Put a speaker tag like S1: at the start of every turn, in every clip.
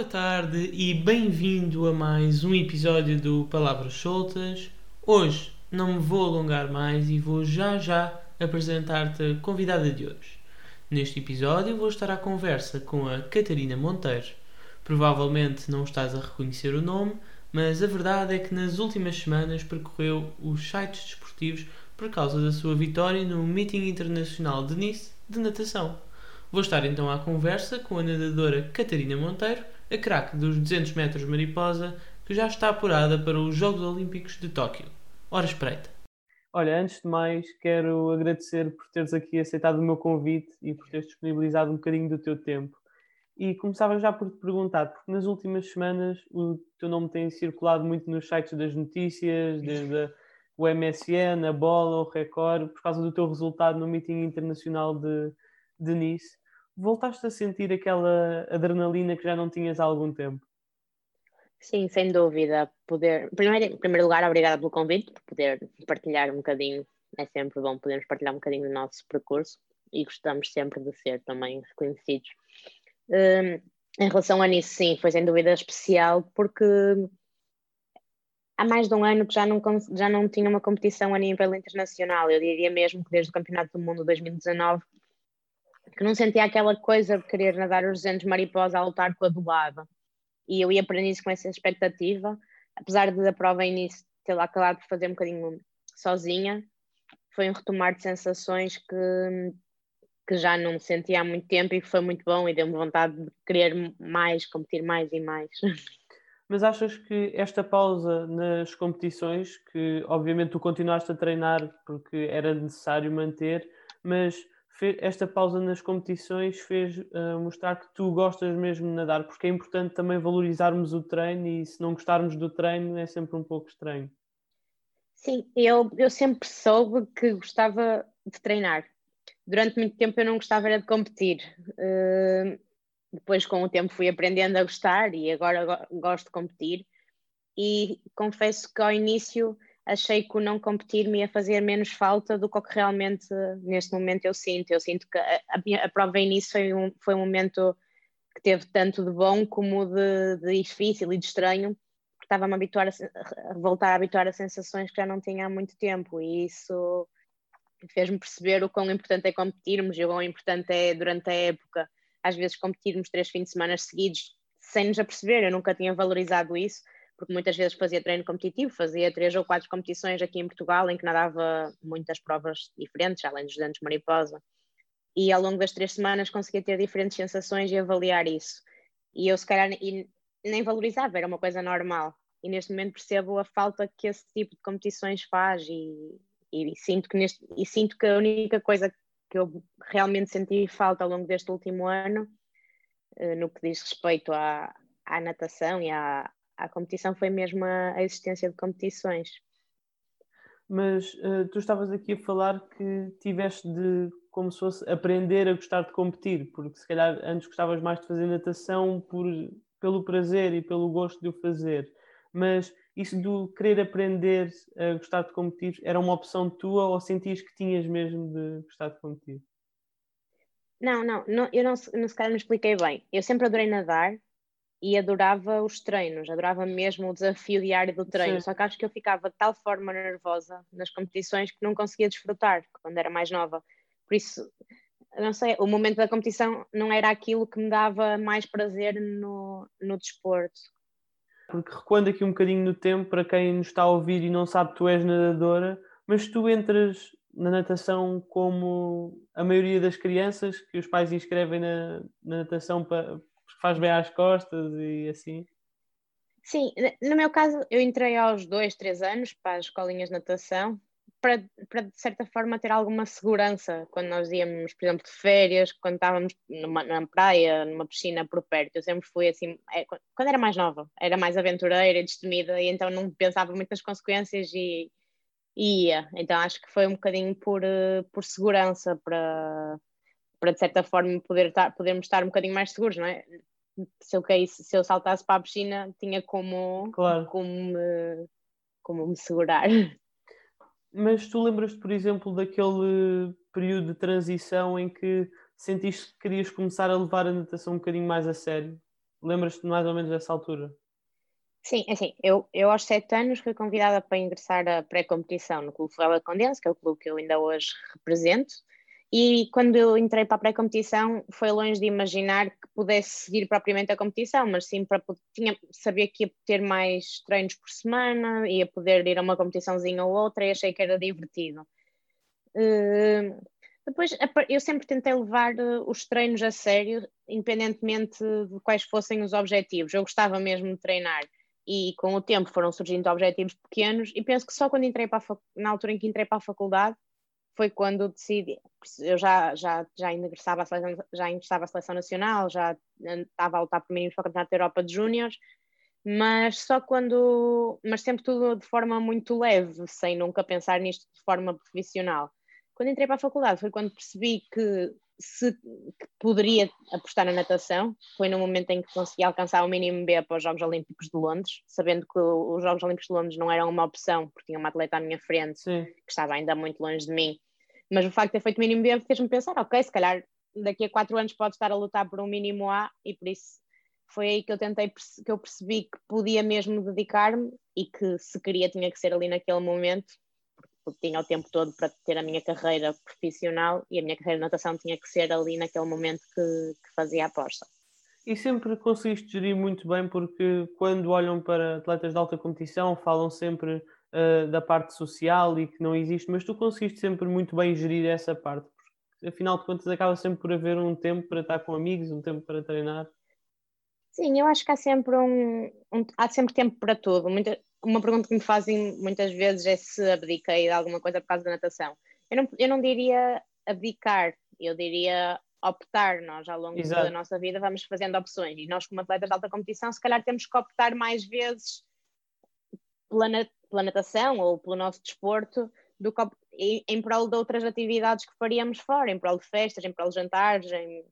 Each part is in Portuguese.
S1: Boa tarde e bem-vindo a mais um episódio do Palavras Soltas. Hoje não me vou alongar mais e vou já já apresentar-te a convidada de hoje. Neste episódio vou estar à conversa com a Catarina Monteiro. Provavelmente não estás a reconhecer o nome, mas a verdade é que nas últimas semanas percorreu os sites desportivos por causa da sua vitória no Meeting Internacional de Nice de natação. Vou estar então à conversa com a nadadora Catarina Monteiro a craque dos 200 metros mariposa, que já está apurada para os Jogos Olímpicos de Tóquio. Ora espreita.
S2: Olha, antes de mais, quero agradecer por teres aqui aceitado o meu convite e por teres disponibilizado um bocadinho do teu tempo. E começava já por te perguntar, porque nas últimas semanas o teu nome tem circulado muito nos sites das notícias, desde o MSN, a Bola, o Record, por causa do teu resultado no meeting internacional de, de Nice voltaste a sentir aquela adrenalina que já não tinhas há algum tempo?
S3: Sim, sem dúvida. Poder... Primeiro, em primeiro lugar, obrigada pelo convite, por poder partilhar um bocadinho. É sempre bom podermos partilhar um bocadinho do nosso percurso e gostamos sempre de ser também reconhecidos. Um, em relação a nisso, sim, foi sem dúvida especial porque há mais de um ano que já não, já não tinha uma competição a nível internacional. Eu diria mesmo que desde o Campeonato do Mundo 2019 que não sentia aquela coisa de querer nadar os 200 mariposa a lutar com a do. E eu ia para nisso com essa expectativa, apesar de a prova início ter lá acabado por fazer um bocadinho sozinha, foi um retomar de sensações que, que já não sentia há muito tempo e que foi muito bom e deu-me vontade de querer mais, competir mais e mais.
S2: Mas achas que esta pausa nas competições, que obviamente tu continuaste a treinar porque era necessário manter, mas esta pausa nas competições fez uh, mostrar que tu gostas mesmo de nadar, porque é importante também valorizarmos o treino e se não gostarmos do treino é sempre um pouco estranho.
S3: Sim, eu, eu sempre soube que gostava de treinar. Durante muito tempo eu não gostava era de competir. Uh, depois com o tempo fui aprendendo a gostar e agora gosto de competir. E confesso que ao início achei que o não competir me ia fazer menos falta do que o que realmente neste momento eu sinto. Eu sinto que a, a, a prova início foi um, foi um momento que teve tanto de bom como de, de difícil e de estranho, porque estava-me a, habituar a, a, voltar a habituar a sensações que já não tinha há muito tempo. E isso fez-me perceber o quão importante é competirmos e o quão importante é durante a época, às vezes competirmos três fins de semana seguidos sem nos aperceber, eu nunca tinha valorizado isso porque muitas vezes fazia treino competitivo, fazia três ou quatro competições aqui em Portugal em que nadava muitas provas diferentes, além dos dentes mariposa. E ao longo das três semanas conseguia ter diferentes sensações e avaliar isso. E eu, se calhar, nem valorizava, era uma coisa normal. E neste momento percebo a falta que esse tipo de competições faz e, e, sinto, que neste, e sinto que a única coisa que eu realmente senti falta ao longo deste último ano, eh, no que diz respeito à, à natação e à, a competição foi mesmo a, a existência de competições.
S2: Mas uh, tu estavas aqui a falar que tiveste de, como se fosse, aprender a gostar de competir, porque se calhar antes gostavas mais de fazer natação por, pelo prazer e pelo gosto de o fazer. Mas isso do querer aprender a gostar de competir era uma opção tua ou sentias que tinhas mesmo de gostar de competir?
S3: Não, não, não eu não, não se calhar me expliquei bem. Eu sempre adorei nadar, e adorava os treinos, adorava mesmo o desafio diário do treino. Sim. Só que acho que eu ficava de tal forma nervosa nas competições que não conseguia desfrutar quando era mais nova. Por isso, não sei, o momento da competição não era aquilo que me dava mais prazer no, no desporto.
S2: Porque recuando aqui um bocadinho no tempo, para quem nos está a ouvir e não sabe, tu és nadadora, mas tu entras na natação como a maioria das crianças que os pais inscrevem na, na natação para faz bem às costas e assim.
S3: Sim, no meu caso eu entrei aos dois, três anos para as escolinhas de natação para, para de certa forma ter alguma segurança quando nós íamos, por exemplo, de férias, quando estávamos numa, numa praia, numa piscina por perto. Eu sempre fui assim, é, quando era mais nova, era mais aventureira destemida e então não pensava muito nas consequências e, e ia. Então acho que foi um bocadinho por, eh, por segurança para para de certa forma poder estar, podermos estar um bocadinho mais seguros, não é? Se eu, caísse, se eu saltasse para a piscina, tinha como, claro. como, me, como me segurar.
S2: Mas tu lembras-te, por exemplo, daquele período de transição em que sentiste que querias começar a levar a natação um bocadinho mais a sério? Lembras-te mais ou menos dessa altura?
S3: Sim, assim, eu, eu aos sete anos fui convidada para ingressar a pré-competição no Clube Ferreira Condense, que é o clube que eu ainda hoje represento, e quando eu entrei para a pré-competição foi longe de imaginar que pudesse seguir propriamente a competição, mas sim para tinha, sabia que ia ter mais treinos por semana, ia poder ir a uma competiçãozinha ou outra e achei que era divertido. Uh, depois, eu sempre tentei levar eh, os treinos a sério, independentemente de quais fossem os objetivos. Eu gostava mesmo de treinar e com o tempo foram surgindo objetivos pequenos e penso que só quando entrei para na altura em que entrei para a faculdade foi quando decidi, eu já, já, já ingressava a seleção, já ingressava a seleção nacional, já estava a lutar por mínimos para o Campeonato da Europa de Júniores, mas só quando, mas sempre tudo de forma muito leve, sem nunca pensar nisto de forma profissional. Quando entrei para a faculdade foi quando percebi que se que poderia apostar na natação, foi no momento em que consegui alcançar o mínimo B para os Jogos Olímpicos de Londres, sabendo que os Jogos Olímpicos de Londres não eram uma opção, porque tinha uma atleta à minha frente Sim. que estava ainda muito longe de mim. Mas o facto de ter feito o mínimo B fez-me pensar, ok, se calhar daqui a quatro anos pode estar a lutar por um mínimo A e por isso foi aí que eu tentei que eu percebi que podia mesmo dedicar-me e que se queria tinha que ser ali naquele momento porque tinha o tempo todo para ter a minha carreira profissional e a minha carreira de natação tinha que ser ali naquele momento que, que fazia a aposta.
S2: E sempre conseguiste gerir muito bem, porque quando olham para atletas de alta competição, falam sempre uh, da parte social e que não existe, mas tu conseguiste sempre muito bem gerir essa parte, porque afinal de contas acaba sempre por haver um tempo para estar com amigos, um tempo para treinar.
S3: Sim, eu acho que há sempre um, um há sempre tempo para tudo. Muita, uma pergunta que me fazem muitas vezes é se abdiquei de alguma coisa por causa da natação. Eu não, eu não diria abdicar, eu diria optar. Nós, ao longo Exato. da nossa vida, vamos fazendo opções. E nós, como atletas de alta competição, se calhar temos que optar mais vezes pela, pela natação ou pelo nosso desporto do que em, em prol de outras atividades que faríamos fora, em prol de festas, em prol de jantares, em,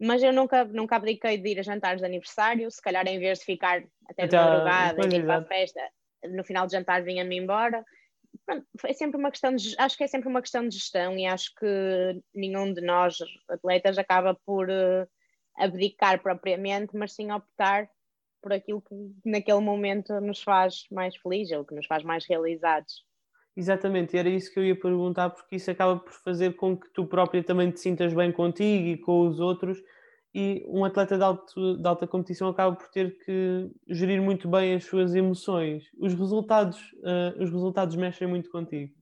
S3: mas eu nunca, nunca abdiquei de ir a jantares de aniversário, se calhar em vez de ficar até de madrugada e ir para a festa, no final de jantar vinha-me embora. Pronto, é sempre uma questão de, acho que é sempre uma questão de gestão e acho que nenhum de nós atletas acaba por uh, abdicar propriamente, mas sim optar por aquilo que naquele momento nos faz mais felizes ou que nos faz mais realizados.
S2: Exatamente, era isso que eu ia perguntar, porque isso acaba por fazer com que tu própria também te sintas bem contigo e com os outros e um atleta de, alto, de, alta competição acaba por ter que gerir muito bem as suas emoções. Os resultados, uh, os resultados mexem muito contigo.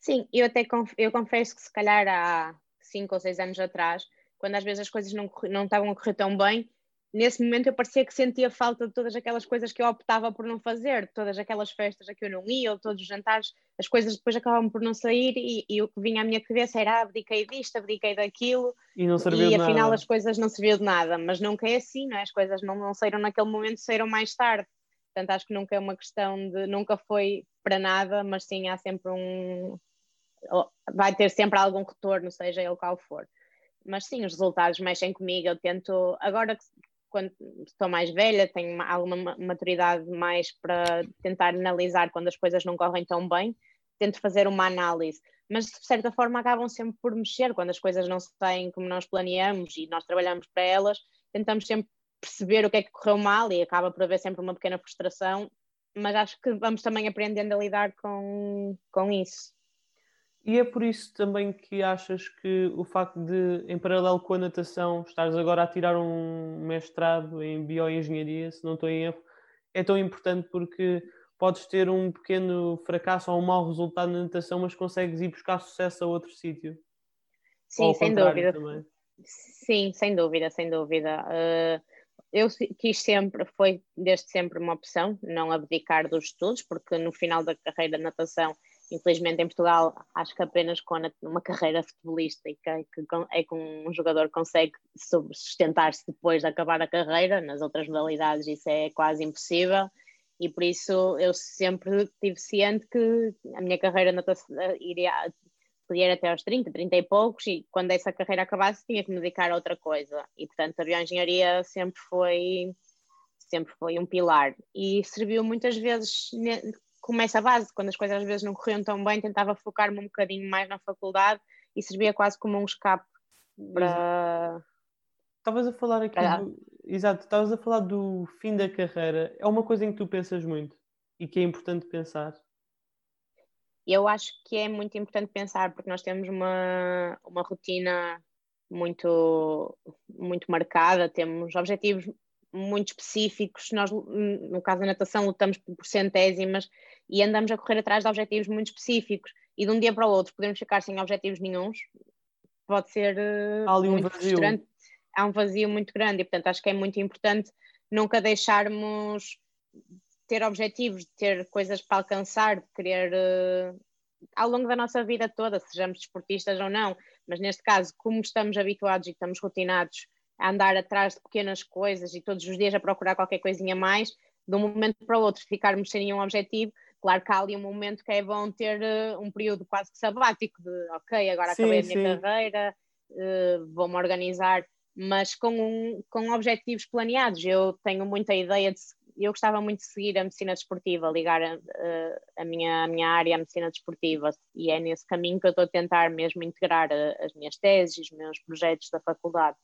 S3: Sim, eu até conf eu confesso que se calhar há cinco ou seis anos atrás, quando às vezes as coisas não, não estavam a correr tão bem, nesse momento eu parecia que sentia falta de todas aquelas coisas que eu optava por não fazer, todas aquelas festas a que eu não ia, ou todos os jantares, as coisas depois acabavam por não sair e, e o que vinha à minha cabeça era ah, abdiquei disto, abdiquei daquilo
S2: e, não serviu
S3: e afinal
S2: nada.
S3: as coisas não serviam de nada, mas nunca é assim, não é? as coisas não, não saíram naquele momento, saíram mais tarde. Portanto, acho que nunca é uma questão de, nunca foi para nada, mas sim há sempre um, vai ter sempre algum retorno, seja ele qual for mas sim, os resultados mexem comigo. Eu tento, agora quando estou mais velha, tenho alguma maturidade mais para tentar analisar quando as coisas não correm tão bem, tento fazer uma análise. Mas de certa forma acabam sempre por mexer quando as coisas não saem como nós planeamos e nós trabalhamos para elas, tentamos sempre perceber o que é que correu mal e acaba por haver sempre uma pequena frustração, mas acho que vamos também aprendendo a lidar com, com isso.
S2: E é por isso também que achas que o facto de, em paralelo com a natação, estares agora a tirar um mestrado em bioengenharia, se não estou em erro, é tão importante porque podes ter um pequeno fracasso ou um mau resultado na natação, mas consegues ir buscar sucesso a outro sítio.
S3: Sim, sem dúvida. Também. Sim, sem dúvida, sem dúvida. Uh, eu quis sempre, foi desde sempre uma opção, não abdicar dos estudos, porque no final da carreira de natação Infelizmente em Portugal acho que apenas com uma carreira futebolística é que, é que um jogador consegue sustentar-se depois de acabar a carreira, nas outras modalidades isso é quase impossível. E por isso eu sempre tive ciente que a minha carreira iria, podia ir até aos 30, 30 e poucos e quando essa carreira acabasse tinha que me dedicar a outra coisa. E portanto a bioengenharia sempre foi sempre foi um pilar. E serviu muitas vezes como essa base, quando as coisas às vezes não corriam tão bem, tentava focar-me um bocadinho mais na faculdade e servia quase como um escape para.
S2: Estavas a falar aqui do, exato, estavas a falar do fim da carreira. É uma coisa em que tu pensas muito e que é importante pensar.
S3: Eu acho que é muito importante pensar porque nós temos uma, uma rotina muito, muito marcada, temos objetivos muito específicos. Nós, no caso da natação, lutamos por centésimas e andamos a correr atrás de objetivos muito específicos. E de um dia para o outro podemos ficar sem objetivos nenhums, pode ser
S2: Há ali
S3: muito
S2: um vazio.
S3: frustrante. Há um vazio muito grande e, portanto, acho que é muito importante nunca deixarmos ter objetivos, de ter coisas para alcançar, de querer uh, ao longo da nossa vida toda, sejamos desportistas ou não, mas neste caso, como estamos habituados e estamos rotinados a andar atrás de pequenas coisas e todos os dias a procurar qualquer coisinha mais, de um momento para o outro ficarmos sem nenhum objetivo, claro que há ali um momento que é bom ter uh, um período quase que sabático de ok, agora
S2: Sim,
S3: acabei a minha
S2: sim.
S3: carreira, uh, vou-me organizar, mas com, um, com objetivos planeados. Eu tenho muita ideia de eu gostava muito de seguir a medicina desportiva, ligar a, a, minha, a minha área à medicina desportiva, e é nesse caminho que eu estou a tentar mesmo integrar as minhas teses, os meus projetos da faculdade.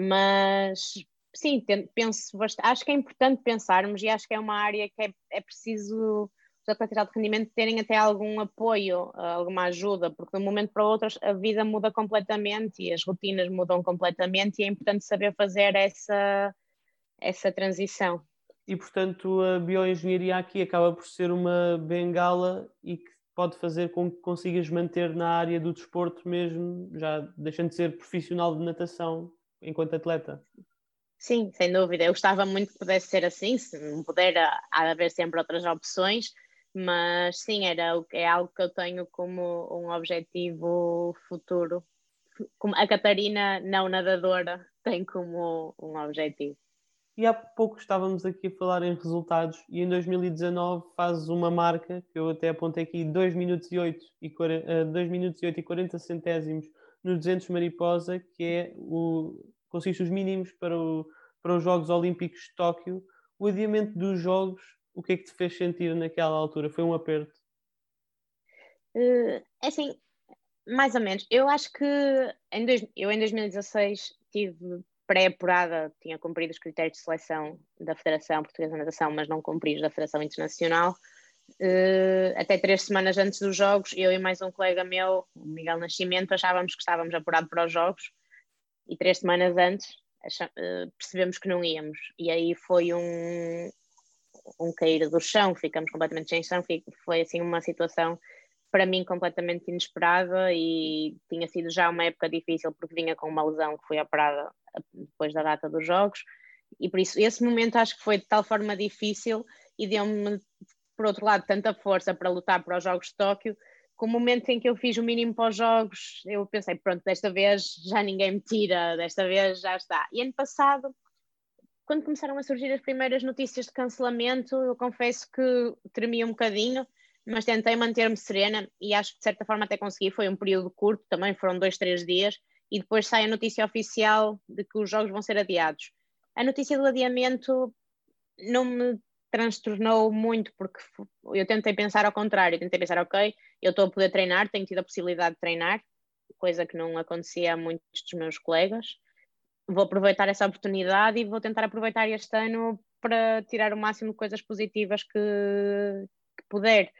S3: Mas sim, penso bastante, acho que é importante pensarmos e acho que é uma área que é, é preciso os atletas de rendimento terem até algum apoio, alguma ajuda, porque de um momento para o outro a vida muda completamente e as rotinas mudam completamente e é importante saber fazer essa, essa transição.
S2: E portanto a bioengenharia aqui acaba por ser uma bengala e que pode fazer com que consigas manter na área do desporto mesmo, já deixando de ser profissional de natação enquanto atleta.
S3: Sim, sem dúvida. Eu gostava muito que pudesse ser assim, se não puder, há de haver sempre outras opções, mas sim, era, é algo que eu tenho como um objetivo futuro. Como a Catarina, não nadadora, tem como um objetivo.
S2: E há pouco estávamos aqui a falar em resultados e em 2019 fazes uma marca que eu até apontei aqui 2 minutos e 8 e 40, 2 minutos e 8 e 40 centésimos no 200 mariposa, que é o consiste os mínimos para, o, para os Jogos Olímpicos de Tóquio. O adiamento dos Jogos, o que é que te fez sentir naquela altura? Foi um aperto?
S3: Uh, assim, mais ou menos. Eu acho que em dois, eu em 2016 tive pré-apurada, tinha cumprido os critérios de seleção da Federação Portuguesa de Natação, mas não cumpri os da Federação Internacional. Uh, até três semanas antes dos Jogos, eu e mais um colega meu, o Miguel Nascimento, achávamos que estávamos apurados para os Jogos. E três semanas antes uh, percebemos que não íamos. E aí foi um, um cair do chão, ficamos completamente sem chão, foi assim uma situação para mim completamente inesperada. E tinha sido já uma época difícil porque vinha com uma lesão que foi operada depois da data dos jogos. E por isso esse momento acho que foi de tal forma difícil e deu-me por outro lado tanta força para lutar para os Jogos de Tóquio que o momento em que eu fiz o mínimo para os Jogos eu pensei pronto, desta vez já ninguém me tira, desta vez já está e ano passado quando começaram a surgir as primeiras notícias de cancelamento eu confesso que tremia um bocadinho mas tentei manter-me serena e acho que de certa forma até consegui. Foi um período curto, também foram dois, três dias, e depois sai a notícia oficial de que os jogos vão ser adiados. A notícia do adiamento não me transtornou muito, porque eu tentei pensar ao contrário, tentei pensar, ok, eu estou a poder treinar, tenho tido a possibilidade de treinar, coisa que não acontecia a muitos dos meus colegas. Vou aproveitar essa oportunidade e vou tentar aproveitar este ano para tirar o máximo de coisas positivas que, que puder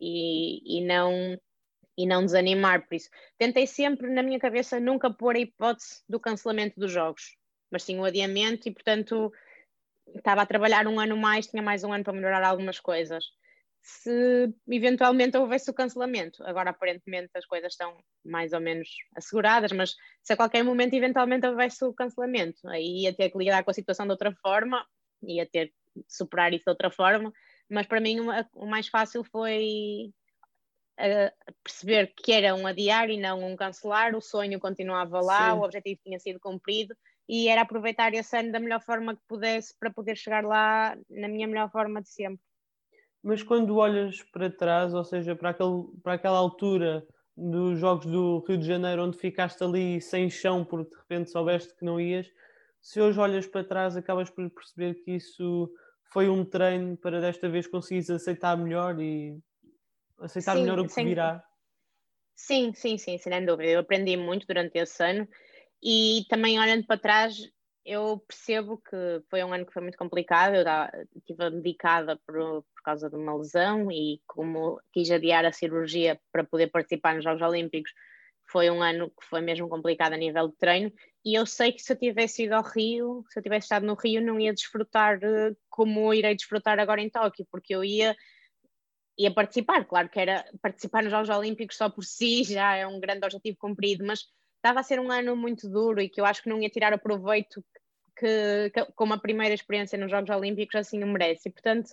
S3: e, e não e não desanimar por isso. Tentei sempre na minha cabeça nunca pôr a hipótese do cancelamento dos jogos, mas sim o adiamento e portanto estava a trabalhar um ano mais, tinha mais um ano para melhorar algumas coisas. Se eventualmente houvesse o cancelamento, agora aparentemente as coisas estão mais ou menos asseguradas, mas se a qualquer momento eventualmente houvesse o cancelamento, aí ia ter que lidar com a situação de outra forma, ia ter que superar isso de outra forma, mas para mim o mais fácil foi uh, perceber que era um adiar e não um cancelar, o sonho continuava lá, Sim. o objetivo tinha sido cumprido e era aproveitar esse ano da melhor forma que pudesse para poder chegar lá na minha melhor forma de sempre.
S2: Mas quando olhas para trás, ou seja, para, aquele, para aquela altura dos Jogos do Rio de Janeiro, onde ficaste ali sem chão porque de repente soubeste que não ias, se hoje olhas para trás, acabas por perceber que isso foi um treino para desta vez conseguires aceitar melhor e aceitar sim, melhor o que sim. virá?
S3: Sim, sim, sim, sem dúvida. Eu aprendi muito durante esse ano e também olhando para trás, eu percebo que foi um ano que foi muito complicado. Eu estive medicada por, por causa de uma lesão e, como quis adiar a cirurgia para poder participar nos Jogos Olímpicos, foi um ano que foi mesmo complicado a nível de treino. E eu sei que se eu tivesse ido ao Rio, se eu tivesse estado no Rio, não ia desfrutar eh, como irei desfrutar agora em Tóquio, porque eu ia ia participar. Claro que era participar nos Jogos Olímpicos só por si já é um grande objetivo cumprido, mas estava a ser um ano muito duro e que eu acho que não ia tirar o proveito que, que como a primeira experiência nos Jogos Olímpicos assim o merece. E, portanto,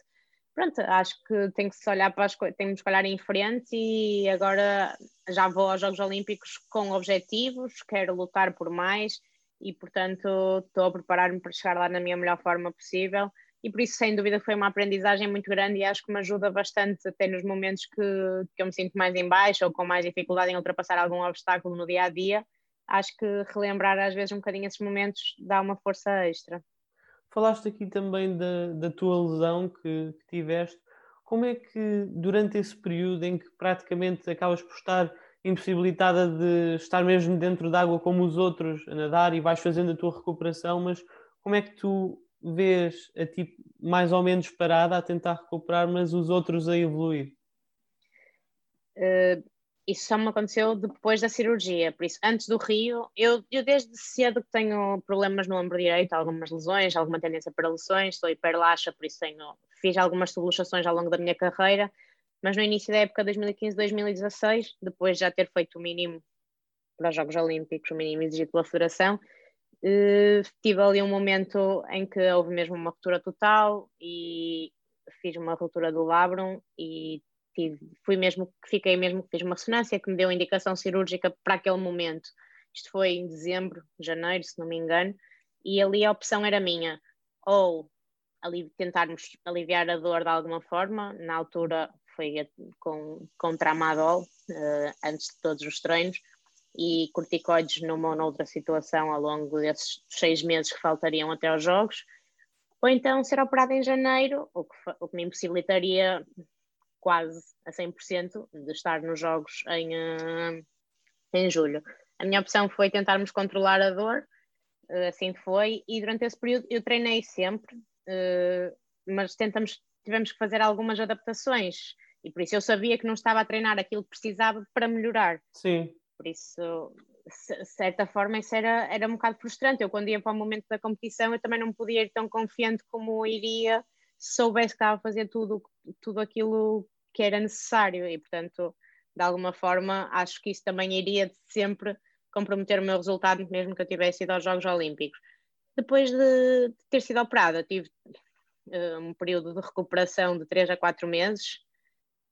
S3: pronto, acho que tem que se olhar para as coisas, temos que olhar em frente e agora já vou aos Jogos Olímpicos com objetivos, quero lutar por mais e, portanto, estou a preparar-me para chegar lá na minha melhor forma possível. E por isso, sem dúvida, foi uma aprendizagem muito grande e acho que me ajuda bastante até nos momentos que, que eu me sinto mais em baixo ou com mais dificuldade em ultrapassar algum obstáculo no dia a dia acho que relembrar às vezes um bocadinho esses momentos dá uma força extra.
S2: Falaste aqui também da, da tua lesão que, que tiveste. Como é que durante esse período em que praticamente acabas por estar impossibilitada de estar mesmo dentro d'água como os outros a nadar e vais fazendo a tua recuperação, mas como é que tu vês a ti mais ou menos parada a tentar recuperar, mas os outros a evoluir?
S3: Uh, isso só me aconteceu depois da cirurgia, por isso, antes do Rio, eu, eu desde cedo tenho problemas no ombro direito, algumas lesões, alguma tendência para lesões, sou hiperlaxa, por isso tenho, fiz algumas subluxações ao longo da minha carreira, mas no início da época 2015-2016, depois de já ter feito o mínimo para os Jogos Olímpicos, o mínimo exigido pela Federação, eh, tive ali um momento em que houve mesmo uma ruptura total e fiz uma ruptura do labrum e tive, fui mesmo, fiquei mesmo, fiz uma ressonância que me deu indicação cirúrgica para aquele momento. Isto foi em dezembro, janeiro, se não me engano, e ali a opção era minha, ou ali tentarmos aliviar a dor de alguma forma, na altura foi com, com tramadol, uh, antes de todos os treinos, e corticoides numa ou noutra situação ao longo desses seis meses que faltariam até aos jogos, ou então ser operada em janeiro, o que, o que me impossibilitaria quase a 100% de estar nos jogos em, uh, em julho. A minha opção foi tentarmos controlar a dor, uh, assim foi, e durante esse período eu treinei sempre, uh, mas tentamos, tivemos que fazer algumas adaptações, e por isso eu sabia que não estava a treinar aquilo que precisava para melhorar.
S2: Sim.
S3: Por isso, de certa forma, isso era, era um bocado frustrante. Eu, quando ia para o momento da competição, eu também não podia ir tão confiante como iria se soubesse que estava a fazer tudo, tudo aquilo que era necessário e, portanto, de alguma forma, acho que isso também iria sempre comprometer o meu resultado, mesmo que eu tivesse ido aos Jogos Olímpicos. Depois de, ter sido operada, tive uh, um período de recuperação de 3 a 4 meses,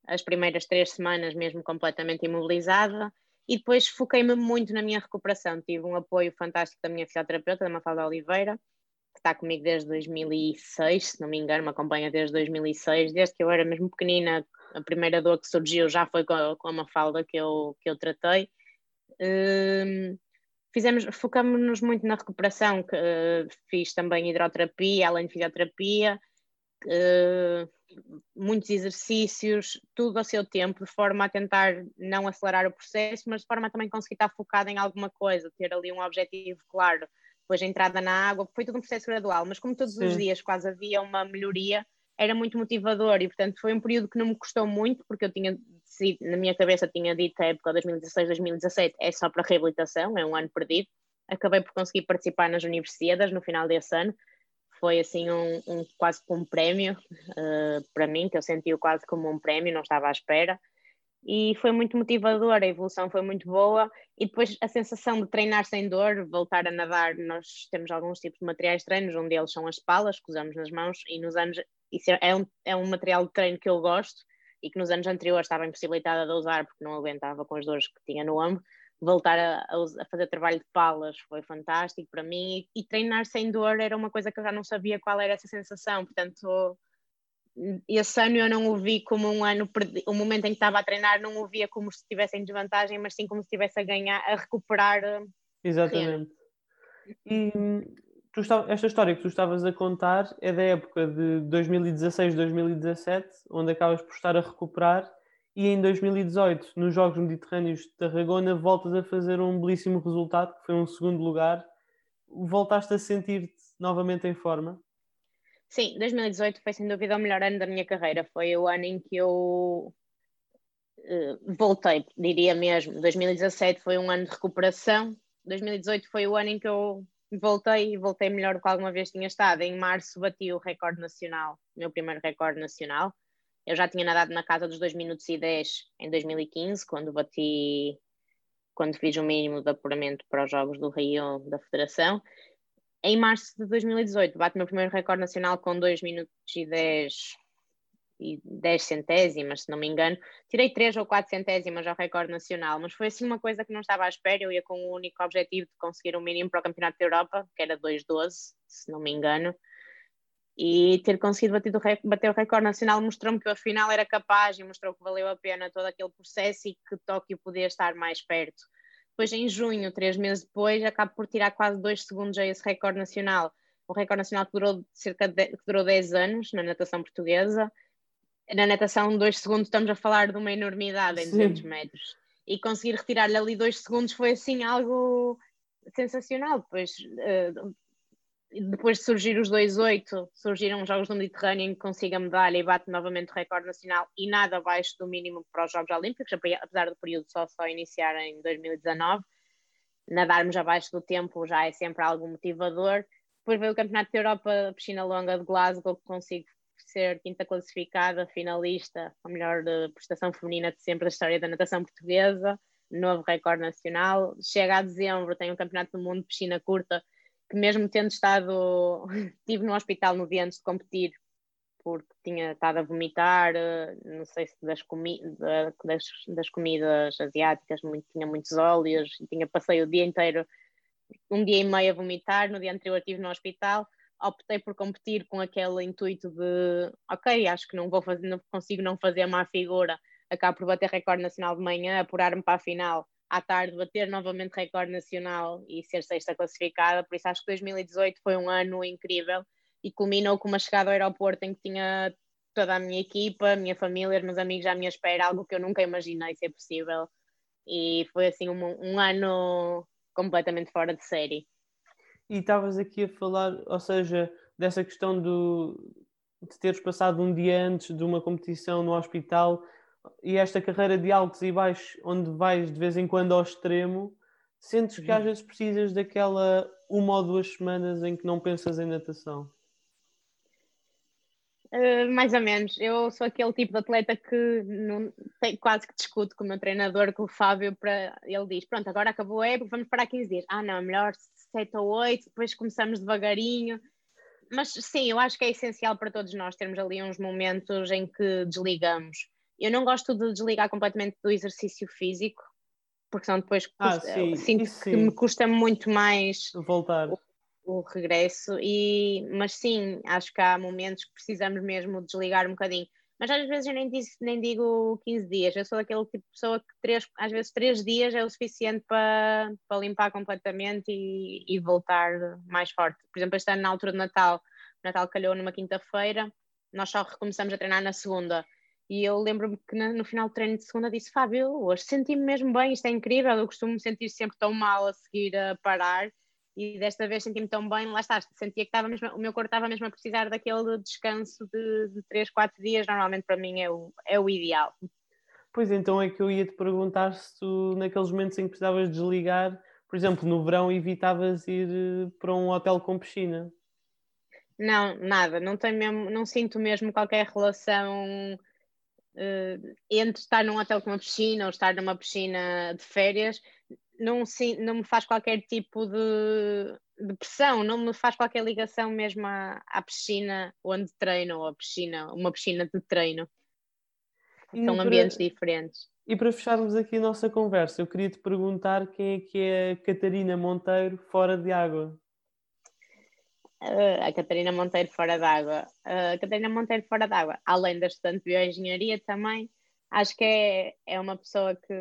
S3: as primeiras três semanas mesmo completamente imobilizada, e depois foquei-me muito na minha recuperação. Tive um apoio fantástico da minha fisioterapeuta, da Mafalda Oliveira, que está comigo desde 2006, se não me engano, me acompanha desde 2006, desde que eu era mesmo pequenina, a primeira dor que surgiu já foi com a, com a Mafalda que eu, que eu tratei. Um, fizemos, focamos-nos muito na recuperação, que uh, fiz também hidroterapia, além de fisioterapia, uh, muitos exercícios, tudo ao seu tempo, de forma a tentar não acelerar o processo, mas de forma a também conseguir estar focada em alguma coisa, ter ali um objetivo claro. Depois a entrada na água, foi tudo um processo gradual, mas como todos Sim. os dias quase havia uma melhoria, era muito motivador e, portanto, foi um período que não me custou muito, porque eu tinha na minha cabeça tinha dito a época 2016-2017 é só para reabilitação, é um ano perdido. Acabei por conseguir participar nas universidades no final desse ano. Foi assim um, um quase como um prémio uh, para mim, que eu senti-o quase como um prémio, não estava à espera. E foi muito motivador, a evolução foi muito boa. E depois a sensação de treinar sem dor, voltar a nadar. Nós temos alguns tipos de materiais de treinos, um deles são as palas que usamos nas mãos, e nos anos isso é um, é um material de treino que eu gosto e que nos anos anteriores estava impossibilitada de usar porque não aguentava com as dores que tinha no ombro. Voltar a, a fazer trabalho de palas foi fantástico para mim e, e, treinar sem dor era uma coisa que eu já não sabia qual era essa sensação. Portanto, esse ano eu não o vi como um ano perdido. O momento em que estava a treinar não o via como se estivesse em desvantagem, mas sim como se estivesse a ganhar, a recuperar. Eh,
S2: Exatamente. E tu esta história que tu estavas a contar é da época de 2016-2017, onde acabas por estar a recuperar, e em 2018, nos Jogos Mediterrâneos de Tarragona, voltas a fazer um belíssimo resultado, que foi um segundo lugar, voltaste a sentir-te novamente em forma?
S3: Sim, 2018 foi sem dúvida o melhor ano da minha carreira. Foi o ano em que eu uh, voltei, diria mesmo. 2017 foi um ano de recuperação. 2018 foi o ano em que eu voltei e voltei melhor do que alguma vez tinha estado. Em março bati o recorde nacional, o meu primeiro recorde nacional. Eu já tinha nadado na casa dos 2 minutos e 10 em 2015, quando bati, quando fiz o mínimo de apuramento para os Jogos do Rio da Federação. Em março de 2018, bate o meu primeiro recorde nacional com 2 minutos e 10 e 10 centésimas, se não me engano. Tirei 3 ou 4 centésimas ao recorde nacional, mas foi assim uma coisa que não estava à espera. Eu ia com o único objetivo de conseguir um mínimo para o Campeonato da Europa, que era 2,12, se não me engano. E ter conseguido bater bater o recorde nacional mostrou-me que afinal era capaz e mostrou que valeu a pena todo aquele processo e que Tóquio podia estar mais perto. Depois, em junho, três meses depois, acabo por tirar quase dois segundos a esse recorde nacional. O recorde nacional que durou cerca de, que durou 10 anos na natação portuguesa na natação, dois segundos, estamos a falar de uma enormidade em 200 metros. E conseguir retirar-lhe ali dois segundos foi assim algo sensacional. Depois, uh, depois de surgir os 2.8, surgiram os Jogos do Mediterrâneo em que consiga a medalha e bate novamente o recorde nacional e nada abaixo do mínimo para os Jogos Olímpicos, apesar do período só, só iniciar em 2019. Nadarmos abaixo do tempo já é sempre algo motivador. Depois veio o Campeonato da Europa, piscina longa de Glasgow, que consigo ser quinta classificada, finalista, a melhor eh, prestação feminina de sempre da história da natação portuguesa, novo recorde nacional. Chega a dezembro, tem o um Campeonato do Mundo de piscina curta, que mesmo tendo estado, estive no hospital no dia antes de competir, porque tinha estado a vomitar, eh, não sei se das, comi das, das comidas asiáticas, muito, tinha muitos óleos, tinha passei o dia inteiro, um dia e meio a vomitar, no dia anterior estive no hospital, optei por competir com aquele intuito de ok, acho que não vou fazer, não consigo não fazer má figura, acabo por bater recorde nacional de manhã, apurar-me para a final, à tarde bater novamente recorde nacional e ser sexta classificada, por isso acho que 2018 foi um ano incrível e culminou com uma chegada ao aeroporto em que tinha toda a minha equipa, a minha família, os meus amigos à minha espera, algo que eu nunca imaginei ser possível. E foi assim um, um ano completamente fora de série.
S2: E estavas aqui a falar, ou seja, dessa questão do, de teres passado um dia antes de uma competição no hospital e esta carreira de altos e baixos, onde vais de vez em quando ao extremo, sentes que às uhum. vezes precisas daquela uma ou duas semanas em que não pensas em natação?
S3: Uh, mais ou menos. Eu sou aquele tipo de atleta que não, tem, quase que discuto com o meu treinador, com o Fábio, para ele diz: Pronto, agora acabou a época, vamos parar 15 dias. Ah, não, é melhor 7 ou 8, depois começamos devagarinho. Mas sim, eu acho que é essencial para todos nós termos ali uns momentos em que desligamos. Eu não gosto de desligar completamente do exercício físico, porque senão depois
S2: ah, sim,
S3: sinto que me custa muito mais
S2: voltar
S3: o, o, regresso. E, mas sim, acho que há momentos que precisamos mesmo desligar um bocadinho mas às vezes eu nem, disse, nem digo 15 dias, eu sou daquele tipo de pessoa que três, às vezes 3 dias é o suficiente para, para limpar completamente e, e voltar mais forte. Por exemplo, este ano na altura do Natal, o Natal calhou numa quinta-feira, nós só recomeçamos a treinar na segunda. E eu lembro-me que no final do treino de segunda disse: Fábio, hoje senti-me mesmo bem, isto é incrível. Eu costumo me sentir sempre tão mal a seguir a parar e desta vez senti-me tão bem, lá está, sentia que estava mesmo, o meu corpo estava mesmo a precisar daquele descanso de, de 3, 4 dias, normalmente para mim é o, é o ideal.
S2: Pois então é que eu ia te perguntar se tu, naqueles momentos em que precisavas desligar, por exemplo, no verão evitavas ir eh, para um hotel com piscina.
S3: Não, nada, não tenho mesmo, não sinto mesmo qualquer relação uh, entre estar num hotel com uma piscina ou estar numa piscina de férias não, não me faz qualquer tipo de, de pressão, não me faz qualquer ligação mesmo à, à piscina onde treino, ou a piscina, uma piscina de treino. E São para, ambientes diferentes.
S2: E para fecharmos aqui a nossa conversa, eu queria te perguntar quem é que é a Catarina Monteiro fora de água.
S3: Uh, a Catarina Monteiro fora d'água. Uh, a Catarina Monteiro fora d'água, além da estudante de bioengenharia também, acho que é, é uma pessoa que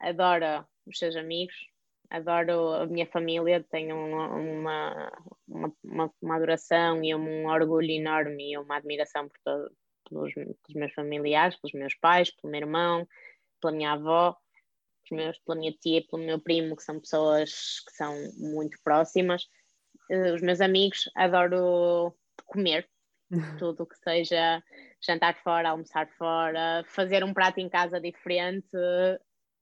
S3: adora os seus amigos, adoro a minha família, tenho uma, uma, uma, uma adoração e um orgulho enorme e uma admiração por todo, pelos, pelos, meus familiares, pelos meus pais, pelo meu irmão, pela minha avó. meus, pela minha tia, pelo meu primo, que são pessoas que são muito próximas. Uh, os meus amigos, adoro comer, tudo que seja jantar fora, almoçar fora, fazer um prato em casa diferente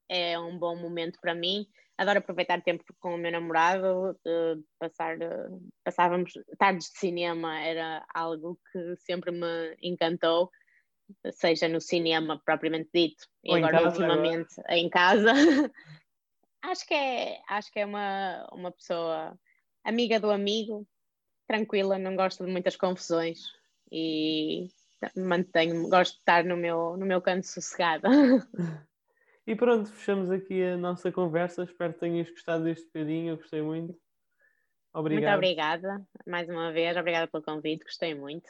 S3: é um bom momento para mim. Adoro aproveitar tempo com o meu namorado, uh, passar, passávamos tardes de cinema, era algo que sempre me encantou, seja no cinema propriamente dito, e
S4: Ou
S3: agora ultimamente em casa. acho que é, acho que é uma, uma pessoa amiga do amigo, tranquila, não gosto de muitas confusões e mantenho, gosto de estar no meu, no meu canto sossegada.
S4: E pronto, fechamos aqui a nossa conversa. Espero que tenhas gostado deste bocadinho. Eu gostei muito. Obrigado.
S3: Muito obrigada, mais uma vez, obrigada pelo convite, gostei muito.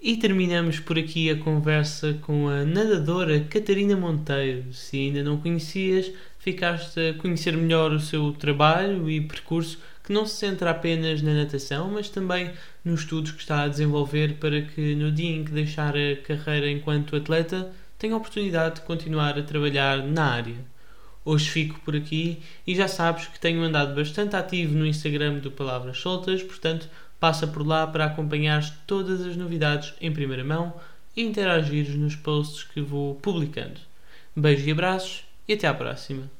S2: E terminamos por aqui a conversa com a nadadora Catarina Monteiro. Se ainda não conhecias, ficaste a conhecer melhor o seu trabalho e percurso, que não se centra apenas na natação, mas também nos estudos que está a desenvolver para que no dia em que deixar a carreira enquanto atleta tenha a oportunidade de continuar a trabalhar na área. Hoje fico por aqui e já sabes que tenho andado bastante ativo no Instagram do Palavras Soltas, portanto, passa por lá para acompanhar todas as novidades em primeira mão e interagir nos posts que vou publicando. Beijos e abraços e até à próxima.